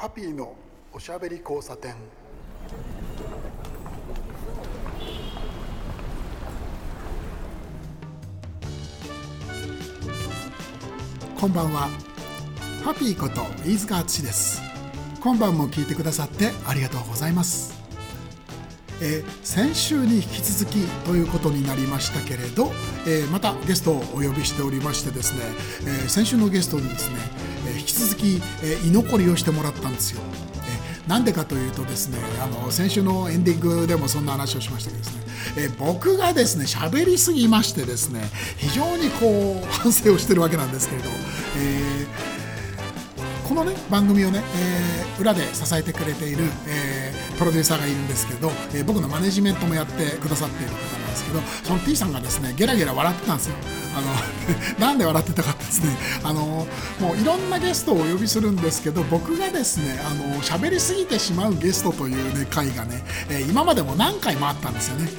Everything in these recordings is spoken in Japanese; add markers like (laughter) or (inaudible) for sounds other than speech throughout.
ハピーのおしゃべり交差点。こんばんは。ハピーこと飯塚敦です。今晩も聞いてくださってありがとうございます。えー、先週に引き続きということになりましたけれど、えー、またゲストをお呼びしておりましてですね、えー、先週のゲストにですね、引き続き、え居残りをしてもらったんですよ。なんでかというとですねあの先週のエンディングでもそんな話をしましたけどですね、え僕がですね喋りすぎましてですね非常にこう (laughs) 反省をしてるわけなんですけれど、えこのね番組をね、え裏で支えてくれている、えプロデューサーがいるんですけど、え、僕のマネジメントもやってくださっている方なんですけどその T さんがですねゲラゲラ笑ってたんですよ。あの (laughs) なんで笑ってたかってですねあのもういろんなゲストをお呼びするんですけど僕がですねあの喋りすぎてしまうゲストというね回がね、え、今までも何回もあったんですよね。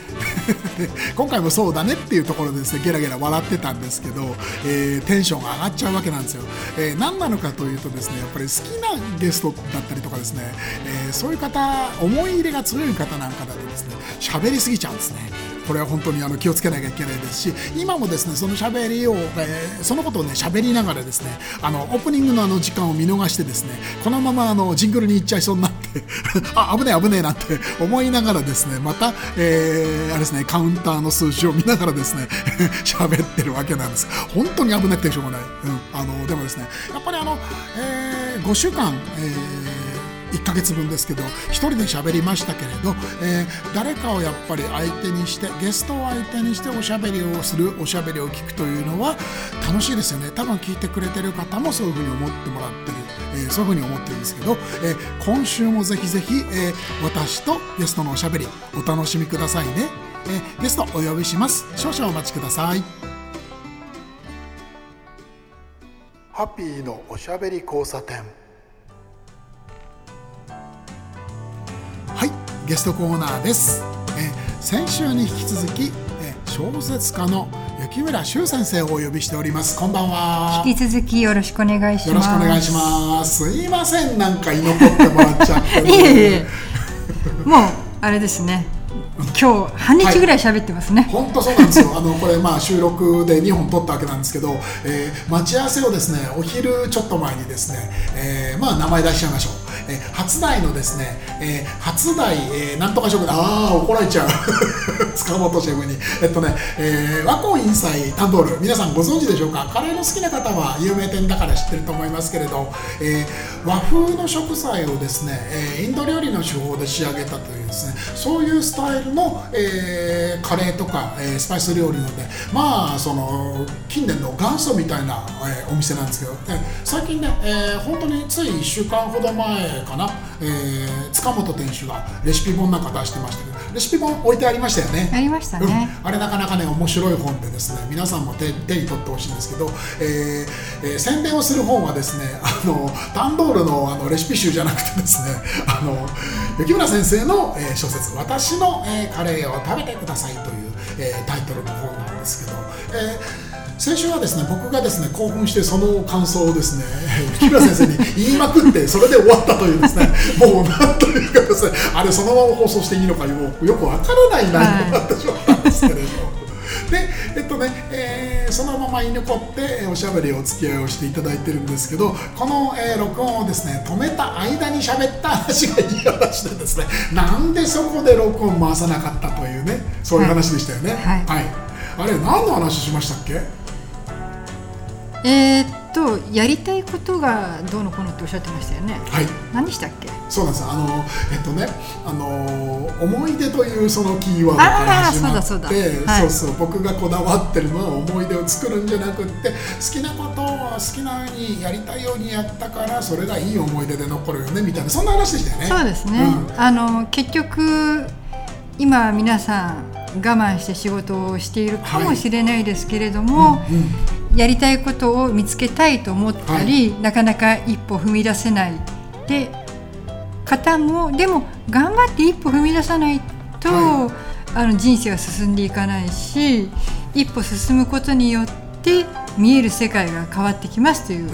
(laughs) 今回もそうだねっていうところでですねゲラゲラ笑ってたんですけど、えー、テンションが上がっちゃうわけなんですよ、えー、何なのかというとですねやっぱり好きなゲストだったりとかですね、えー、そういう方思い入れが強い方なんかだとですね喋りすぎちゃうんですね。これは本当にあの気をつけなきゃいけないですし今もですねその喋りを、えー、そのことをね喋りながらですねあのオープニングのあの時間を見逃してですねこのままあのジングルに行っちゃいそうになって (laughs) あ危ねえ危ねえなって思いながらですねまた、えー、あれですねカウンターの数字を見ながらですね (laughs) 喋ってるわけなんです。本当に危なくてしょうがない、うん、あのでもですねやっぱりあの、えー、5週間、えー1ヶ月分ですけど1人で喋りましたけれど、えー、誰かをやっぱり相手にしてゲストを相手にしておしゃべりをするおしゃべりを聞くというのは楽しいですよね。多分聞いてくれてる方もそういうふうに思ってもらってる、えー、そういうふうに思ってるんですけど、えー、今週もぜひぜひ、え私とゲストのおしゃべりお楽しみくださいね、えゲストお呼びします。少々お待ちください。ハッピーのおしゃべり交差点。ゲストコーナーです、え先週に引き続き、え小説家の雪村修先生をお呼びしております。こんばんは。引き続きよろしくお願いします。よろしくお願いします。すいません。なんか居残ってもらっちゃって。(laughs) いえいえ。もうあれですね今日半日ぐらい喋ってますね、本、は、当、い、そうなんですよ。あのこれまあ収録で2本撮ったわけなんですけど、えー、待ち合わせをですねお昼ちょっと前にですね、えー、まあ名前出しちゃいましょう。えー、初代のですね、えー、初代、えー、なんとか食ああ怒られちゃう。塚本シェフに。えっとね、えー、和光インサイタンドール。皆さんご存知でしょうか？カレーの好きな方は有名店だから知ってると思いますけれど、えー、和風の食材をですね、えー、インド料理の手法で仕上げたというですねそういうスタイルの、えー、カレーとか、えー、スパイス料理のでまあその近年の元祖みたいな、えー、お店なんですけど、えー、最近ね、えー、本当につい1週間ほど前かな、えー、塚本店主がレシピ本なんか出してましたけどレシピ本置いてありましたよね。ありましたね、うん、あれなかなかね面白い本でですね皆さんも手手に取ってほしいんですけど、えーえー、宣伝をする本はですねあのタンドールのあのレシピ集じゃなくてですねあの雪村先生の、えー、小説「私の、えー、カレーを食べてください」という、えー、タイトルの本なんですけど、えー先週はですね僕がですね興奮してその感想をですね (laughs) 木村先生に言いまくってそれで終わったというですねもうなんというかですねあれそのまま放送していいのかよよくわからない内容になってしまったんですけれど。でえっとね、えー、そのまま居残っておしゃべりお付き合いをしていただいてるんですけどこの、えー、録音をですね止めた間に喋った話がいい話でですねなんでそこで録音回さなかったというねそういう話でしたよね。はい、はい、あれ何の話しましたっけ？えー、っとやりたいことがどうのこうのっておっしゃってましたよね。はい。何したっけ？そうなんです。あのえっとね、あの思い出というそのキーワードから始まって、そうはい、そうそう僕がこだわってるのは思い出を作るんじゃなくって、好きなことを好きなようにやりたいようにやったからそれがいい思い出で残るよねみたいなそんな話でしたよね。そうですね。うん、あの結局今皆さん我慢して仕事をしているかもしれないですけれども。はいうんうんやりたいことを見つけたいと思ったり、はい、なかなか一歩踏み出せないで方もでも頑張って一歩踏み出さないと、はい、あの人生は進んでいかないし一歩進むことによって見える世界が変わってきますという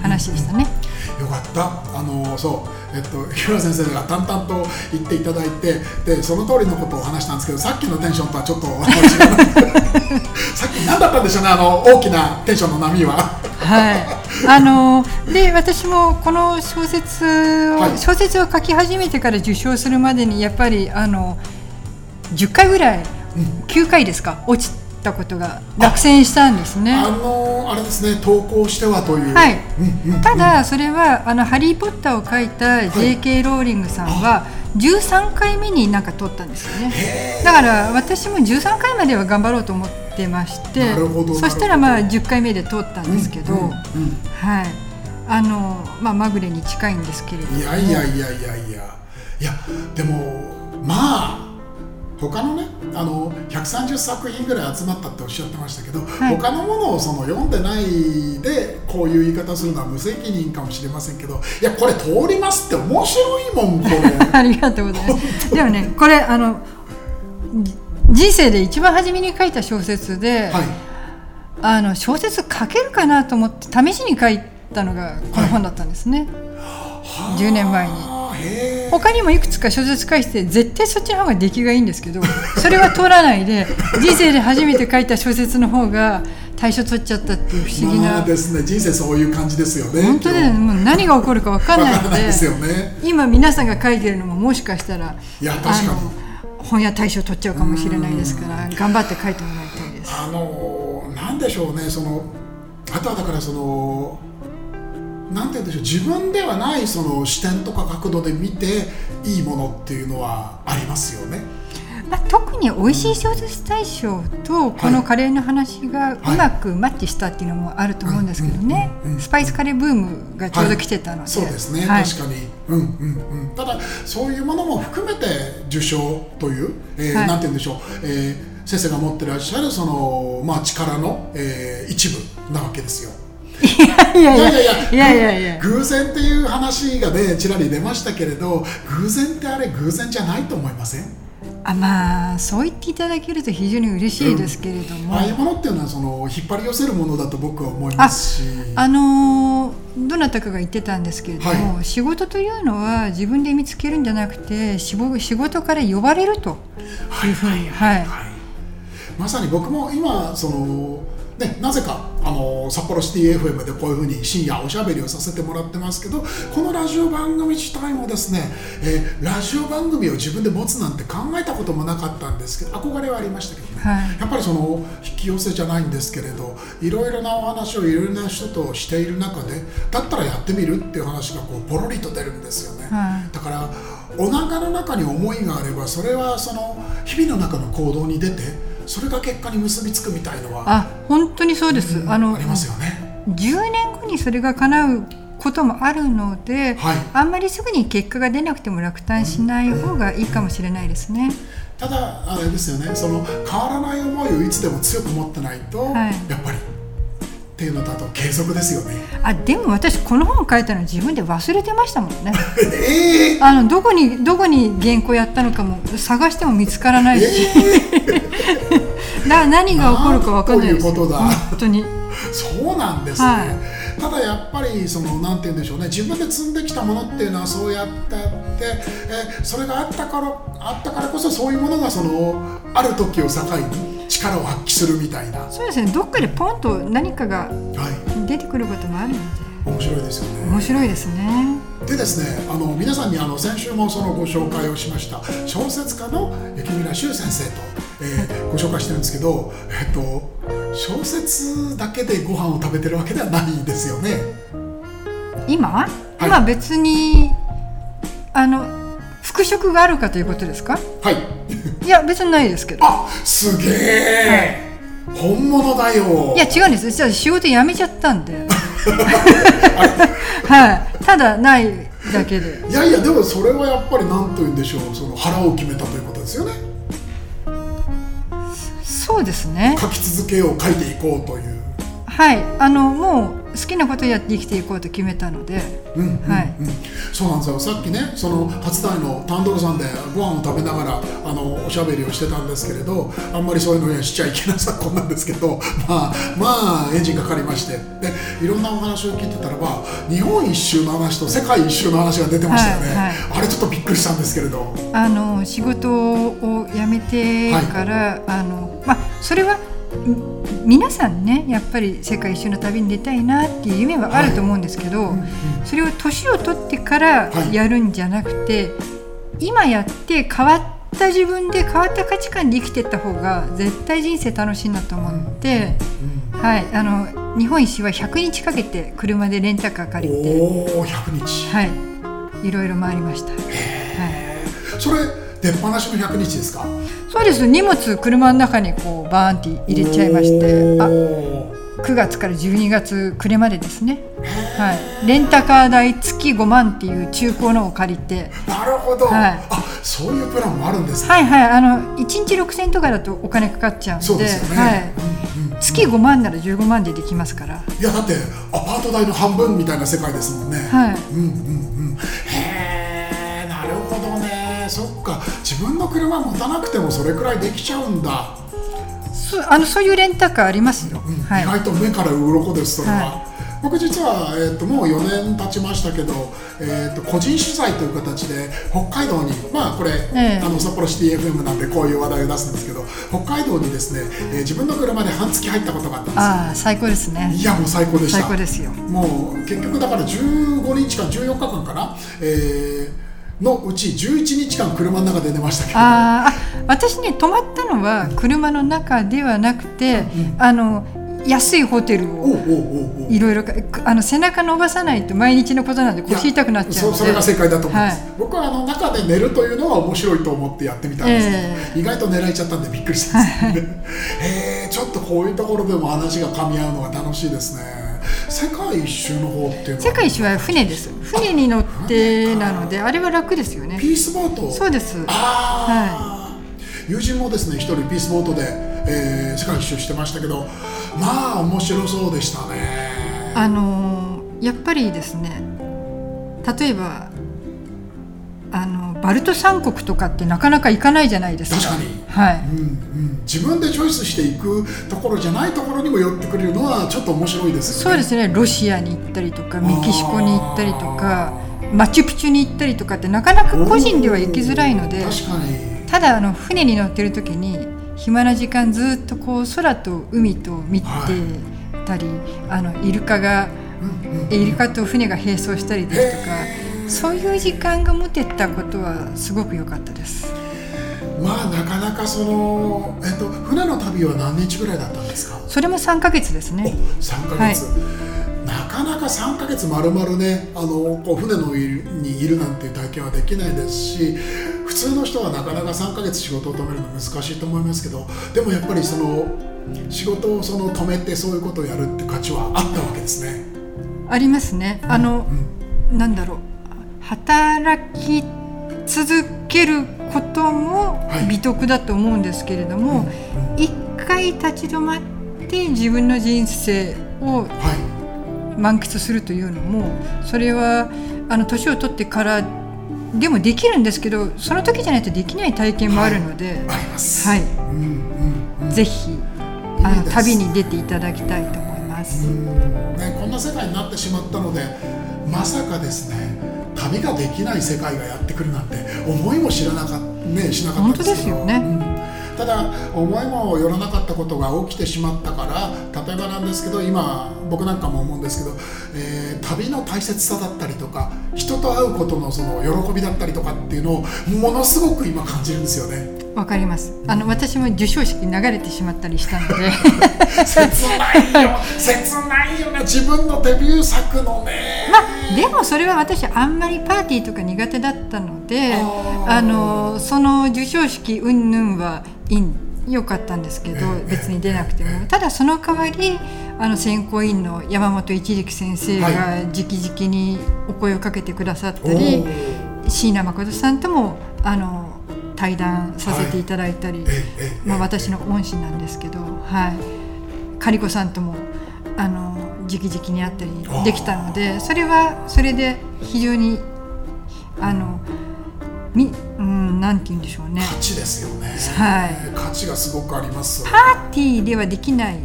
話でしたね。よかった。あのそうえっと日村先生が淡々と言っていただいてでその通りのことを話したんですけどさっきのテンションとはちょっと違う (laughs) さっき何だったんでしょうねあの大きなテンションの波は。はい、あので私もこの小説を、はい。小説を書き始めてから受賞するまでにやっぱりあの10回ぐらい、9回ですか？落ちたことが落選したんですね。あのあれですね投稿してはという。はい。うんうんただそれはあの「ハリー・ポッター」を書いた J.K. ローリングさんは13回目になんか撮ったんですよね。だから私も13回までは頑張ろうと思ってましてなるほどそしたらまあ10回目で通ったんですけど、うんうんうん。はい。あのまあまぐれに近いんですけれども。いやいやいやいやいや。いやでもまあ他のねあの130作品ぐらい集まったっておっしゃってましたけど、い他のものをその読んでないでこういう言い方するのは無責任かもしれませんけどいやこれ通りますって面白いもんこれ (laughs) ありがとうございます。でもね、これあのじ人生で一番初めに書いた小説で、はいあの小説書けるかなと思って試しに書いたのがこの本だったんですね。10年前に。他にもいくつか小説書いて絶対そっちの方が出来がいいんですけど (laughs) それは通らないで人生で初めて書いた小説の方が大賞取っちゃったっていう不思議な。まあですね人生そういう感じですよね本当だよね。もう何が起こるか分かんないのでらないですよね。今皆さんが書いてるのももしかしたらいや確かに。本屋大賞取っちゃうかもしれないですから頑張って書いてもらいたいです。あのなんでしょうねそのあとはだからそのなんて言うんでしょう自分ではないその視点とか角度で見ていいものっていうのはありますよね。まあ、特に美味しい小説大賞とこのカレーの話がうまくマッチしたっていうのもあると思うんですけどね。スパイスカレーブームがちょうど来てたので、そうですね、はい。確かに、うんうんうん、ただそういうものも含めて受賞という、えーはい。なんて言うんでしょう、えー先生が持ってらっしゃるその、まあ、力の、えー一部なわけですよ。いやいやいや。いやいやいや。偶然っていう話がねちらり出ましたけれど偶然ってあれ偶然じゃないと思いません？あまあそう言っていただけると非常に嬉しいですけれども、うん、ああいうものっていうのはその引っ張り寄せるものだと僕は思いますし。あのー、どなたかが言ってたんですけれども、はい、仕事というのは自分で見つけるんじゃなくて仕事から呼ばれるというふうにはい、はい。はい、まさに僕も今そのね、なぜかあの札幌シティ FM でこういうふうに深夜おしゃべりをさせてもらってますけどこのラジオ番組自体もですね、えーラジオ番組を自分で持つなんて考えたこともなかったんですけど憧れはありましたけどね、はい。やっぱりその引き寄せじゃないんですけれどいろいろなお話をいろいろな人としている中でだったらやってみるっていう話がこうポロリと出るんですよね。はい。だからお腹の中に思いがあればそれはその日々の中の行動に出てそれが結果に結びつくみたいのはあ本当にそうです、うんあのありますよね。10年後にそれが叶うこともあるので、はい。あんまりすぐに結果が出なくても落胆しない方がいいかもしれないですね。ただあれですよね。その変わらない思いをいつでも強く持ってないと、はい。やっぱりっていうのだと継続ですよね。あでも私この本書いたの自分で忘れてましたもんね。(laughs) えー、あのどこにどこに原稿やったのかも探しても見つからないし、だから何が起こるかわかんないです。ことだ。本当に。そうなんですね、はい。ただやっぱりそのなんて言うんでしょうね。自分で積んできたものっていうのはそうやってあって、えそれがあったからあったからこそそういうものがそのある時を境に力を発揮するみたいな、はそうですねどっかでポンと何かがい、出てくることもあるので面白いですよね。面白いですね。でですねあの皆さんにあの先週もそのご紹介をしました小説家の雪村修先生と、えーご紹介してるんですけど、えっと、小説だけでご飯を食べてるわけではないですよね。今、い今別にあの復職があるかということですか？はい。いや別にないですけど。あすげえ、本物だよ。いや違うんです。実は仕事辞めちゃったんで。(laughs) はい。ただないだけで。いやいやでもそれはやっぱり何と言うんでしょう。その腹を決めたということですよね。そうですね。書き続けよう書いていこうというはい。あのもう好きなことやって生きていこうと決めたので、うんうんはい。うんそうなんですよ。さっきねその初台のタンドルさんでご飯を食べながらあのおしゃべりをしてたんですけれどあんまりそういうのにはしちゃいけない昨今なんですけど (laughs) まあまあエンジンかかりまして。でいろんなお話を聞いてたらば日本一周の話と世界一周の話が出てましたよね、はいはい。あれちょっとびっくりしたんですけれど。あの仕事を辞めてから、あのまあそれはん皆さんねやっぱり世界一周の旅に出たいなっていう夢はあると思うんですけど、うんうんそれを年を取ってからはい。やるんじゃなくて、今やって変わった自分で変わった価値観で生きていった方が絶対人生楽しいなと思って、うん。はい、あの日本一周は100日かけて車でレンタカー借りて、おお100日、はい、いろいろ回りました。はい。それ出っ放しの100日ですか？そうです。荷物車の中にこうバーンって入れちゃいまして。あおー。9月から12月暮れまでですね、はい、レンタカー代月5万っていう中古のを借りて。なるほど、はい。あそういうプランもあるんですね、はいはい。あの1日6000円とかだとお金かかっちゃうんで。そうですよね、月5万なら15万でできますから。いやだってアパート代の半分みたいな世界ですもんね、はい。うんうんうん。へ車持たなくてもそれくらいできちゃうんだ、そあのそういうレンタカーありますよ、うんはい。意外と目から鱗ですそれは、は僕実は、えー、ともう4年経ちましたけど、えー、と個人取材という形で北海道にまあこれ、ええ。あの札幌シティ FM なんでこういう話題を出すんですけど北海道にですね、えー自分の車で半月入ったことがあったんですよ。ああ最高ですね。いやもう最高でした。最高ですよ。もう結局だから15日間14日間かな、えーのうち11日間車の中で寝ましたけど。あ私ね泊まったのは車の中ではなくて、あの安いホテルをいろいろかあの背中伸ばさないと毎日のことなんで腰痛くなっちゃうので。そそれが正解だと思います、はい。僕はあの中で寝るというのは面白いと思ってやってみたんです。けど、意外と狙えちゃったんでびっくりしたんですよね。へ (laughs) えちょっとこういうところでも話が噛み合うのが楽しいですね世界一周の方って世界一周は船です。船に乗ってなのであれは楽ですよね。ピースボート。そうです。ああ、友人もですね一人ピースボートで、えー世界一周してましたけどまあ面白そうでしたね。あのーやっぱりですね例えばあのバルト三国とかってなかなか行かないじゃないですか。確かに。はい。うんうん、自分でチョイスしていくところじゃないところにも寄ってくれるのはちょっと面白いですよね。そうですね。ロシアに行ったりとかメキシコに行ったりとかマチュピチュに行ったりとかってなかなか個人では行きづらいのでただあの船に乗ってる時に暇な時間ずっとこう空と海と見てたり、あのイルカがうんうんイルカと船が並走したりですとかそういう時間が持てたことはすごく良かったです。まあなかなかその、えっと、船の旅は何日ぐらいだったんですか？それも3ヶ月ですおね。3ヶ月、なかなか3ヶ月まるまるねあのこう船の上にいるなんていう体験はできないですし普通の人はなかなか3ヶ月仕事を止めるの難しいと思いますけどでもやっぱりその仕事をその止めてそういうことをやるって価値はあったわけですね。ありますね。あのうんなんだろう働き続けることもはい。美徳だと思うんですけれども、一回立ち止まって自分の人生をは満喫するというのもそれはあの年を取ってからでもできるんですけどその時じゃないとできない体験もあるので。はい。うんうんうん。ぜひあの旅に出ていただきたいと思います。ね、こんな世界になってしまったのでまさかですね旅ができない世界がやってくるなんて思いも知らなか,、ね、しなかったですけね。うん。ただ思いもよらなかったことが起きてしまったから例えばなんですけど今僕なんかも思うんですけど、えー旅の大切さだったりとか人と会うことのその喜びだったりとかっていうのをものすごく今感じるんですよね。わかります。あの私も授賞式流れてしまったりしたので、(laughs) 切ないよ切ないよね自分のデビュー作のね。まあでもそれは私あんまりパーティーとか苦手だったので、あのその授賞式云々はいい良かったんですけどええ。別に出なくても。ただその代わりあの選考委員の山本一力先生がは直々にお声をかけてくださったおりー。椎名誠さんともあの対談させていただいたり、まあ、私の恩師なんですけど、はい、カリコさんともあの直々にあったりできたのでそれはそれで非常にあのみうんなんて言うんでしょうね。価値ですよね。はい。価値がすごくあります。パーティーではできない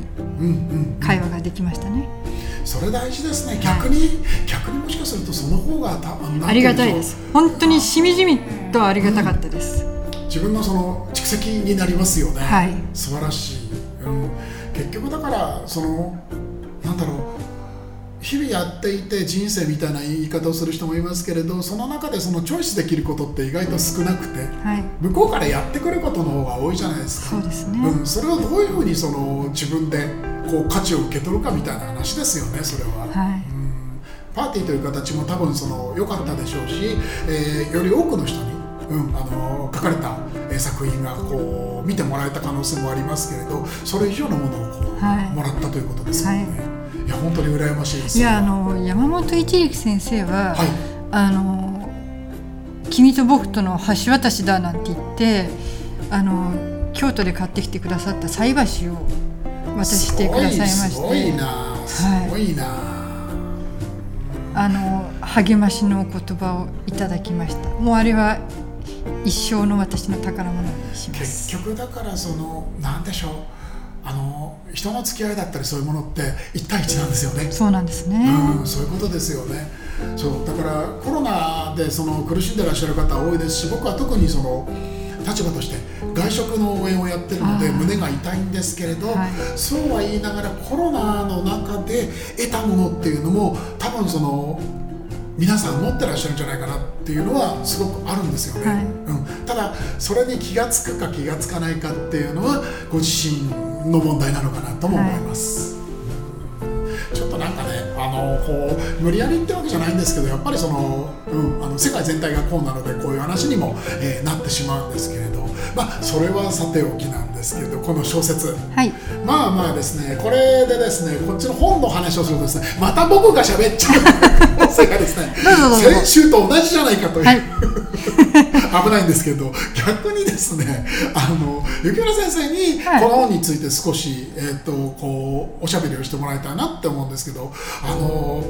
会話ができましたね、それ大事ですね。逆に、逆にもしかするとその方がたありがたいです。本当にしみじみとありがたかったです、自分のその蓄積になりますよね、はい。素晴らしい、うん、結局だからそのなんだろう日々やっていて人生みたいな言い方をする人もいますけれどその中でそのチョイスできることって意外と少なくてはい。向こうからやってくることの方が多いじゃないですか。そうですね、うん、それをどういうふうにその自分でこう価値を受け取るかみたいな話ですよねそれは。はい。うん。パーティーという形も多分その良かったでしょうし、えーより多くの人に、うん、あの書かれたえー作品がこう見てもらえた可能性もありますけれどそれ以上のものをこう、はい。もらったということですよね。い、や本当に羨ましいです。いやあの山本一力先生は、はい。あの君と僕との橋渡しだなんて言ってあの京都で買ってきてくださった菜箸を渡してくださいましてすごいすごい。なすごいな、あの励ましの言葉をいただきました。もうあれは一生の私の宝物にしま結す局だからそのなんでしょうあの人の付き合いだったりそういうものって1対1なんですよね。そうなんですね、うん、そういうことですよね。そうだからコロナでその苦しんでらっしゃる方多いですし僕は特にその立場として外食の応援をやってるので胸が痛いんですけれど、はいそうは言いながらコロナの中で得たものっていうのも多分その皆さん持ってらっしゃるんじゃないかなっていうのはすごくあるんですよね、はい。うん、ただそれに気がつくか気がつかないかっていうのはご自身の問題なのかなとも思います、ちょっとなんかねあのこう無理やりってわけじゃないんですけどやっぱりその、うん、あの世界全体がこうなのでこういう話にも、えーなってしまうんですけれど。まあそれはさておきなんですけれどこの小説。はい。まあまあですねこれでですねこっちの本の話をするとですねまた僕が喋っちゃう可能性がですね先週と同じじゃないかという、はい。(laughs) 危ないんですけど逆にですねあの雪村先生にはい。この本について少し、えっとこうおしゃべりをしてもらいたいなって思うんですけどあの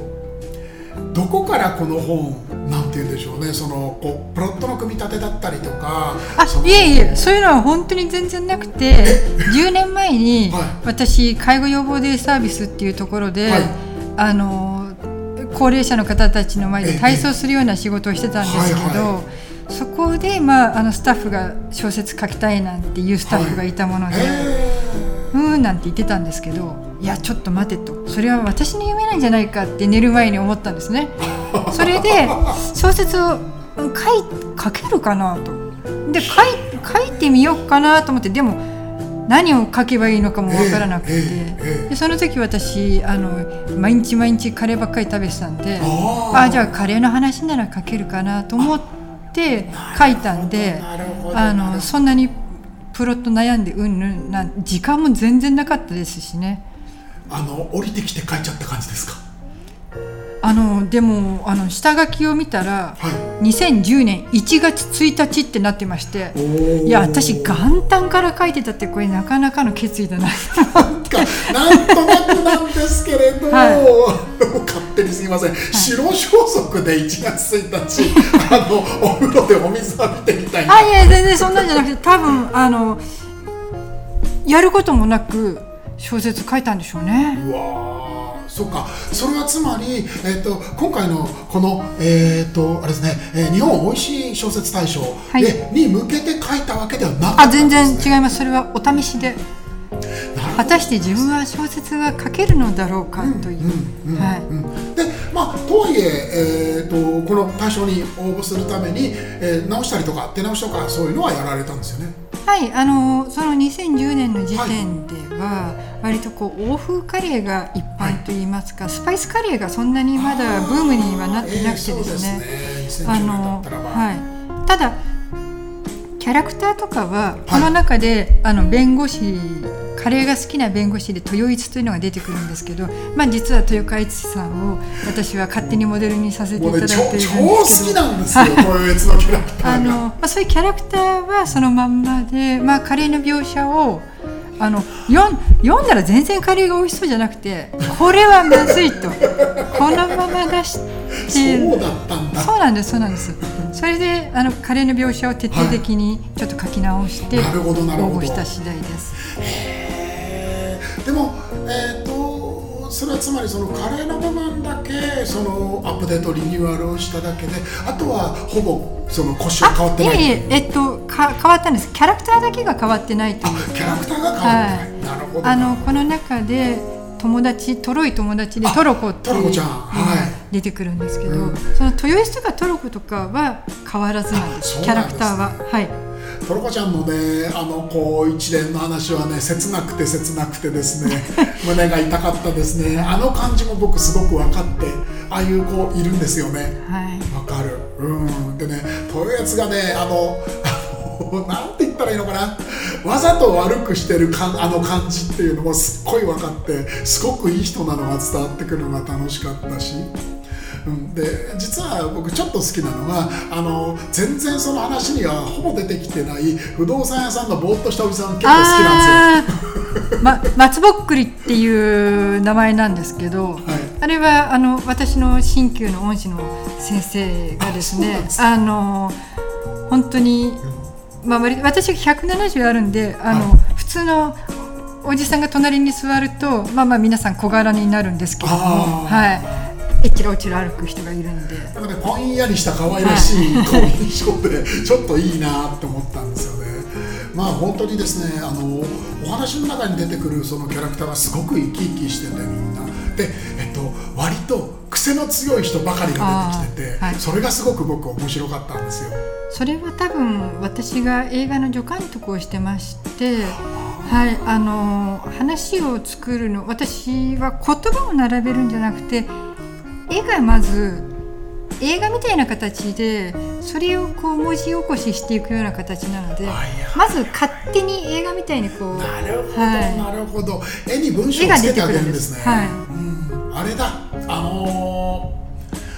どこからこの本なんて言うんでしょうね。そのこうプロットの組み立てだったりとかいえいえそういうのは本当に全然なくて10年前にはい。私介護予防デイサービスっていうところで、はい。あの高齢者の方たちの前で体操するような仕事をしてたんですけど、そこで、まあ、あのスタッフが小説書きたいなんていうスタッフがいたもので、へうーんなんて言ってたんですけどいやちょっと待てと。それは私の夢なんじゃないかって寝る前に思ったんですね。(laughs) それで小説をうん書い書けるかなと。で書い書いてみようかなと思ってでも何を書けばいいのかもわからなくて、でその時私あの毎日毎日カレーばっかり食べてたんでああじゃあカレーの話なら書けるかなと思って書いたんであのそんなにプロット悩んでうんぬんなん時間も全然なかったですしね。あの降りてきて書いちゃった感じですか？あのでもあの下書きを見たらはい。2010年1月1日ってなってましていや私元旦から書いてたってこれなかなかの決意だな。なんかなんとなくなんですけれど、(laughs) はい。勝手にすみません、白装束で1月1日 (laughs) あのお風呂でお水浴びてみたいな。あいや全然そんなんじゃなくて多分あのやることもなく小説書いたんでしょうね。うわーそうか。それはつまり、えっと今回のこの、えっとあれですね、えー日本おいしい小説大賞はい。で、に向けて書いたわけではなかったあ全ね、然違います。それはお試しで。果たして自分は小説が書けるのだろうかという、でまあとはいええー、とこの大賞に応募するために、えー直したりとか手直しとかそういうのはやられたんですよねはい、あのその2010年の時点では、割とこう欧風カレーが一般といいますか、スパイスカレーがそんなにまだブームにはなってなくてですね。えーね。2010年だあのはい、ただキャラクターとかはこの中で、あの弁護士カレーが好きな弁護士で豊一というのが出てくるんですけど、まあ、実は豊川悦司さんを私は勝手にモデルにさせていただいてねいるんです。けど超超好きなんですよ豊悦のキャラクターが。あのまあ、そういうキャラクターはそのまんまで、まあ、カレーの描写をあの読ん読んだら全然カレーが美味しそうじゃなくてこれはまずいと。このまま出してそうだったんだ。そうなんですそうなんです。それであのカレーの描写を徹底的にちょっと書き直して応なるほどなるほど。募した次第です。でもえっ、とそれはつまりそのカレーの部分だけそのアップデートリニューアルをしただけであとはほぼその腰は変わってない。いえいええっとか変わったんです。キャラクターだけが変わってないという。あキャラクターが変わってない、なるほど。あのこの中で友達トロい友達でトロコっていうトロコちゃん。はい。出てくるんですけど、うん。その豊洲とかトロコとかは変わらずなんです。あそうキャラクターは。はい。トロコちゃんのねあのこう一連の話はね切なくて切なくてですね (laughs) 胸が痛かったですね。あの感じも僕すごく分かってああいう子いるんですよね。はい。わかる。うん。でね豊悦がねあの (laughs) なんて言ったらいいのかな？わざと悪くしてるかんあの感じっていうのもすっごい分かってすごくいい人なのが伝わってくるのが楽しかったし。うん、で実は僕ちょっと好きなのがあの全然その話にはほぼ出てきてない不動産屋さんのぼーっとしたおじさん結構好きなんですよ。ま、松ぼっくりっていう名前なんですけど、あれはあの私の鍼灸の恩師の先生がですねあの本当に、まあ、私が170あるんであの、はい。普通のおじさんが隣に座るとまあまあ皆さん小柄になるんですけども、はい、えっちらおちら歩く人がいるんで。なんかね、ぽんやりした可愛らしいこう印象でちょっといいなって思ったんですよね。まあ本当にですねあのお話の中に出てくるそのキャラクターがすごく生き生きしててみんな。で、えっと、割と癖の強い人ばかりが出てきてて、はい。それがすごく僕面白かったんですよ。それは多分私が映画の助監督をしてまして、はい、あの話を作るの私は言葉を並べるんじゃなくて絵がまず映画みたいな形でそれをこう文字起こししていくような形なのでまず勝手に映画みたいにこうなるほど、はい。なるほど。絵に文章をつけてあげるんですね。絵が出てうん、あれだあのー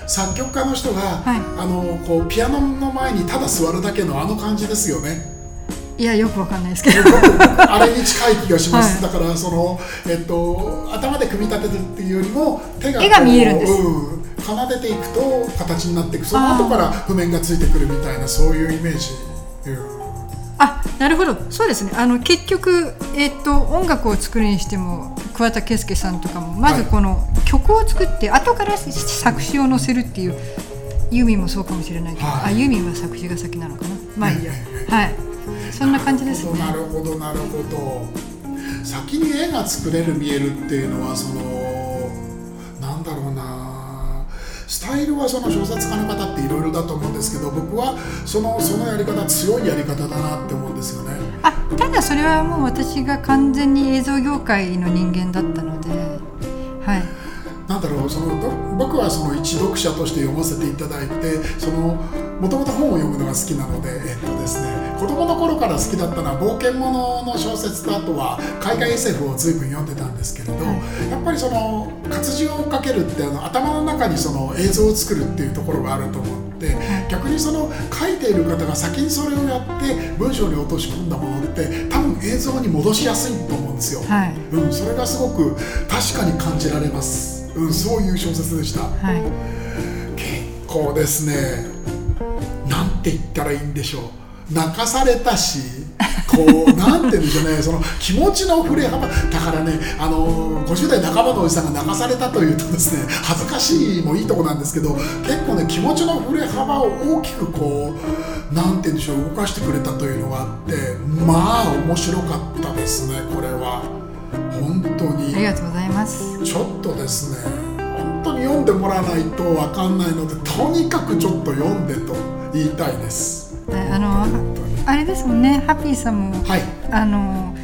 作曲家の人が、はい。あのこうピアノの前にただ座るだけのあの感じですよね。いやよくわかんないですけど。あれに近い気がします、はだからその、えっと、頭で組み立てるっていうよりも手が絵が見えるんです。うん、奏でていくと形になっていく。その後から譜面がついてくるみたいなそういうイメージ、うん。あなるほど。そうですね。あの結局、えっと音楽を作るにしても桑田佳祐さんとかもまずこの曲を作って後から作詞を載せるってい。うユーミンもそうかもしれないけど、はいあユーミンは作詞が先なのかなまあいいやはいそんな感じですねなるほどなるほど。先に絵が作れる見えるっていうのはそのタイルはその小説家の方っていろいろだと思うんですけど僕はそのそのやり方強いやり方だなって思うんですよね。あただそれはもう私が完全に映像業界の人間だったのではいなんだろうそのど僕はその一読者として読ませていただいてそのもともと本を読むのが好きなので、えっとですね、子供の頃から好きだったのは冒険者の小説とあとは海外 SF を随分読んでたんですけれど、はい。やっぱりその活字を追っかけるってあの頭の中にその映像を作るっていうところがあると思って逆にその書いている方が先にそれをやって文章に落とし込んだものって多分映像に戻しやすいと思うんですよ。はい。うん、それがすごく確かに感じられます、うん、そういう小説でした。はい。結構ですねて言ったらいいんでしょう。泣かされたしこうなんて言うんでしょうね。その気持ちの振れ幅。だからねあの50代半ばのおじさんが泣かされたというとですね恥ずかしいもいいとこなんですけど結構ね気持ちの振れ幅を大きくこうなんて言うんでしょう動かしてくれたというのがあってまあ面白かったですねこれは。本当に。ありがとうございます。ちょっとですね本当に読んでもらわないと分かんないのでとにかくちょっと読んでと言いたいです。はいあのあれですもんね。ハッピーさんもはい。あの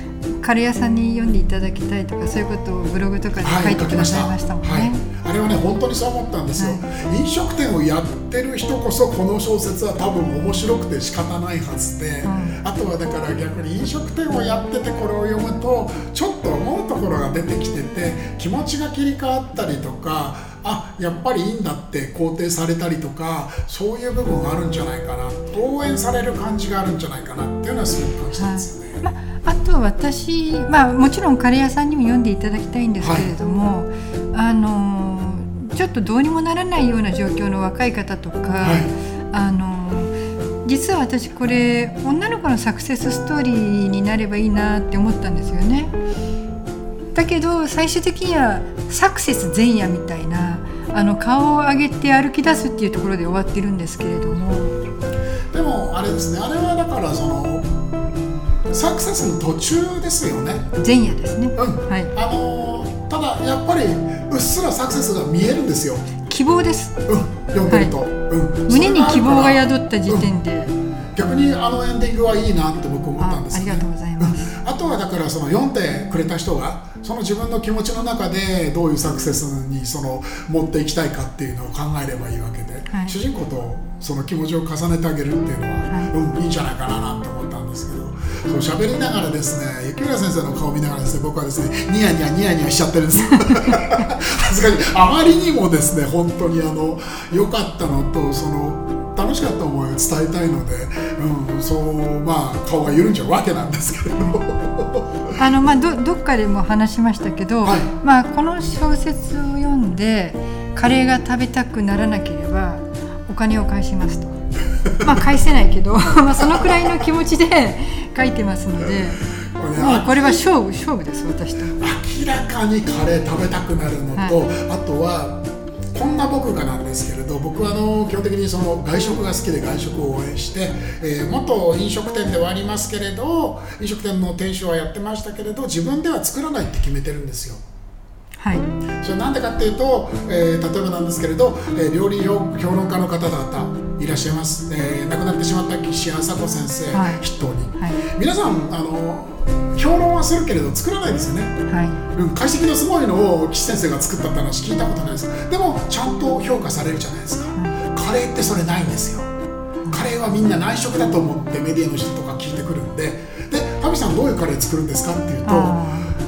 カレー屋さんに読んでいただきたいとかそういうことをブログとかではい書いてくださいましたもんね。はい、あれはね本当にそう思ったんですよ、はい、飲食店をやってる人こそこの小説は多分面白くて仕方ないはずで、うん、あとはだから逆に飲食店をやっててこれを読むとちょっと思うところが出てきてて気持ちが切り替わったりとかあやっぱりいいんだって肯定されたりとかそういう部分があるんじゃないかな応援される感じがあるんじゃないかなっていうのはすごく感じたんですよね。はい。まあと私、まあ、もちろんカレー屋さんにも読んでいただきたいんですけれども、はい、あのちょっとどうにもならないような状況の若い方とか、はい、あの実は私これ女の子のサクセスストーリーになればいいなって思ったんですよね。だけど最終的にはサクセス前夜みたいなあの顔を上げて歩き出すっていうところで終わってるんですけれども。でもあれですね。あれはだからそのサクセスの途中ですよね。前夜ですね、うん、はい。あのただやっぱりうっすらサクセスが見えるんですよ。希望です。うん読んでると、はい、うん、胸に希望が宿った時点で、うん。逆にあのエンディングはいいなって僕思ったんです、ね、ありがとうございます、あとはだからその読んでくれた人がその自分の気持ちの中でどういうサクセスにその持っていきたいかっていうのを考えればいいわけで、はい、主人公とその気持ちを重ねてあげるっていうのは、はい、うんいいんじゃないかななんて思ったんですけどそう喋りながらですね雪村先生の顔を見ながらですね僕はですねニヤニヤニヤニヤしちゃってるんです (laughs) 恥ずかしい。あまりにもですね本当にあの良かったのとその楽しかった思いを伝えたいので、うん、そうまあ顔が緩んじゃうわけなんですけれどあのまあどどっかでも話しましたけど、はい、まあこの小説を読んでカレーが食べたくならなければお金を返しますと。(laughs) まあ返せないけど (laughs) まあそのくらいの気持ちで (laughs) 書いてますので。もうこれは勝負勝負です私と明らかにカレー食べたくなるのと、はい、あとはこんな僕がなんですけれど僕はあの基本的にその外食が好きで外食を応援して、えー、元飲食店ではありますけれど飲食店の店主はやってましたけれど自分では作らないって決めてるんですよ。はい、それなんでかっていうと、えー、例えばなんですけれど、えー、料理評論家の方々いらっしゃいます、えー、亡くなってしまった岸朝子先生、はい、筆頭に、はい、皆さんあの評論はするけれど作らないですよね、はい。うん、解析のすごいのを岸先生が作ったって話聞いたことないです。でもちゃんと評価されるじゃないですか、カレーってそれないんですよ。カレーはみんな内職だと思ってメディアの人とか聞いてくるんで。で「ハビさんどういうカレー作るんですか?」って言うと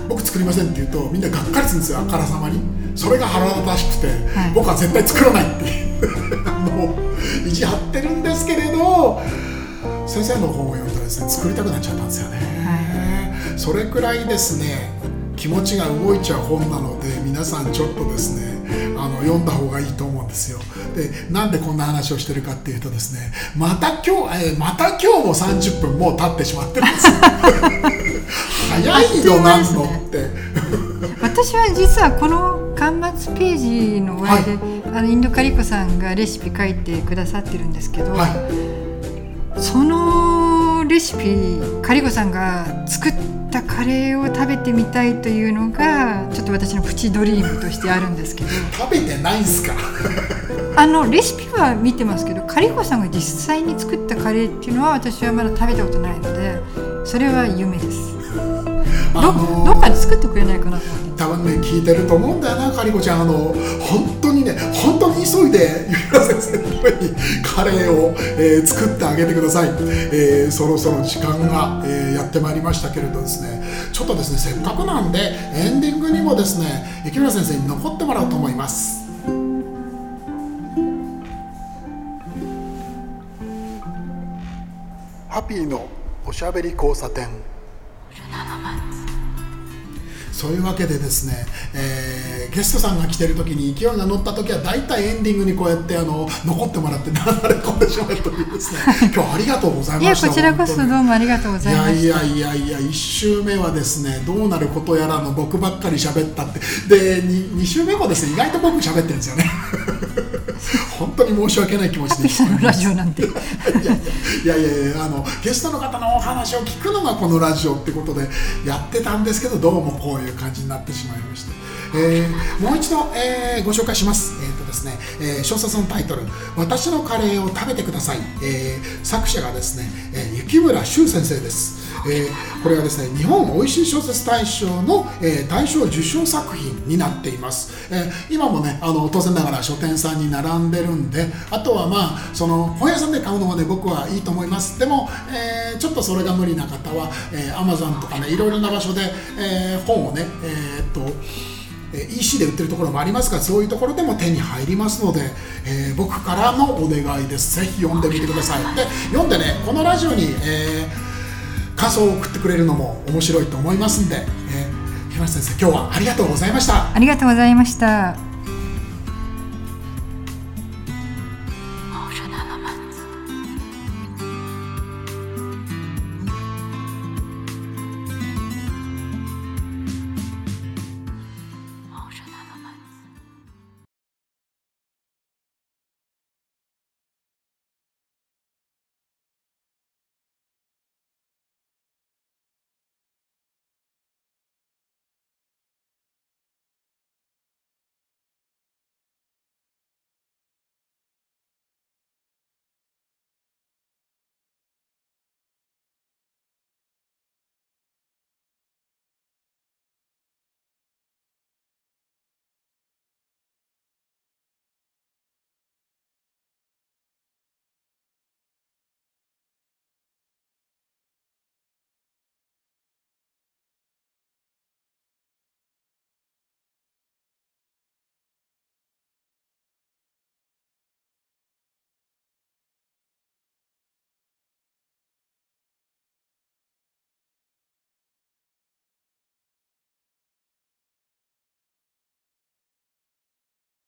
僕作りませんって言うとみんながっかりするんですよあからさまに。それが腹立たしくて、はい、僕は絶対作らないっていう。(laughs) もう意地張ってるんですけれど先生の本を読んだらですね作りたくなっちゃったんですよね、はい、それくらいですね気持ちが動いちゃう本なので皆さんちょっとですねあの読んだ方がいいと思うんですよ。でなんでこんな話をしてるかっていうとですねまた今日、えー、また今日も30分もう経ってしまってるんですよ。(laughs) 早いよなんのって。(laughs) 私は実はこの端末ページの上で、はい、あのインドカリコさんがレシピ書いてくださってるんですけど、はい、そのレシピカリコさんが作ったカレーを食べてみたいというのがちょっと私のプチドリームとしてあるんですけど。食べてないんすか？あのレシピは見てますけどカリコさんが実際に作ったカレーっていうのは私はまだ食べたことないのでそれは夢です。どどっかで作ってくれないかな多分ね聞いてると思うんだよなカリコちゃん。あの本当にね本当に急いでゆきら先生のためにカレーを、えー、作ってあげてください、えー、そろそろ時間が、えー、やってまいりましたけれどですね。ちょっとですねせっかくなんでエンディングにもですね雪村先生に残ってもらおうと思います。ハッピーのおしゃべり交差点。そういうわけでですね、えー、ゲストさんが来てる時に勢いが乗った時は大体エンディングにこうやってあの残ってもらって流れ込んでしまうというですね。(laughs) 今日ありがとうございましたいやこちらこそどうもありがとうございました。いやいやいやいや1週目はですねどうなることやらの僕ばっかり喋ったって。で 2, 2週目もですね意外と僕喋ってるんですよね (laughs) 本当に申し訳ない気持ちです、ラジオなんて。いやいやいやあのゲストの方のお話を聞くのがこのラジオってことでやってたんですけどどうもこういう感じになってしまいましてえー、もう一度、えー、ご紹介します。えーとですねえー、小説のタイトル「私のカレーを食べてください」えー、作者がですね、えー、雪村修先生です。えー、これはですね日本おいしい小説大賞の、えー、大賞受賞作品になっています、えー、今もねあの当然ながら書店さんに並んでるんであとはまあその本屋さんで買うのがね僕はいいと思いますでも、え、ちょっとそれが無理な方は、えー、Amazon とかねいろいろな場所で、え、本をねえ、っと EC で売ってるところもありますがそういうところでも手に入りますので、えー、僕からのお願いです。ぜひ読んでみてください。で読んでねこのラジオに、えー、感想を送ってくれるのも面白いと思いますんで、えー、東先生今日はありがとうございました。ありがとうございました。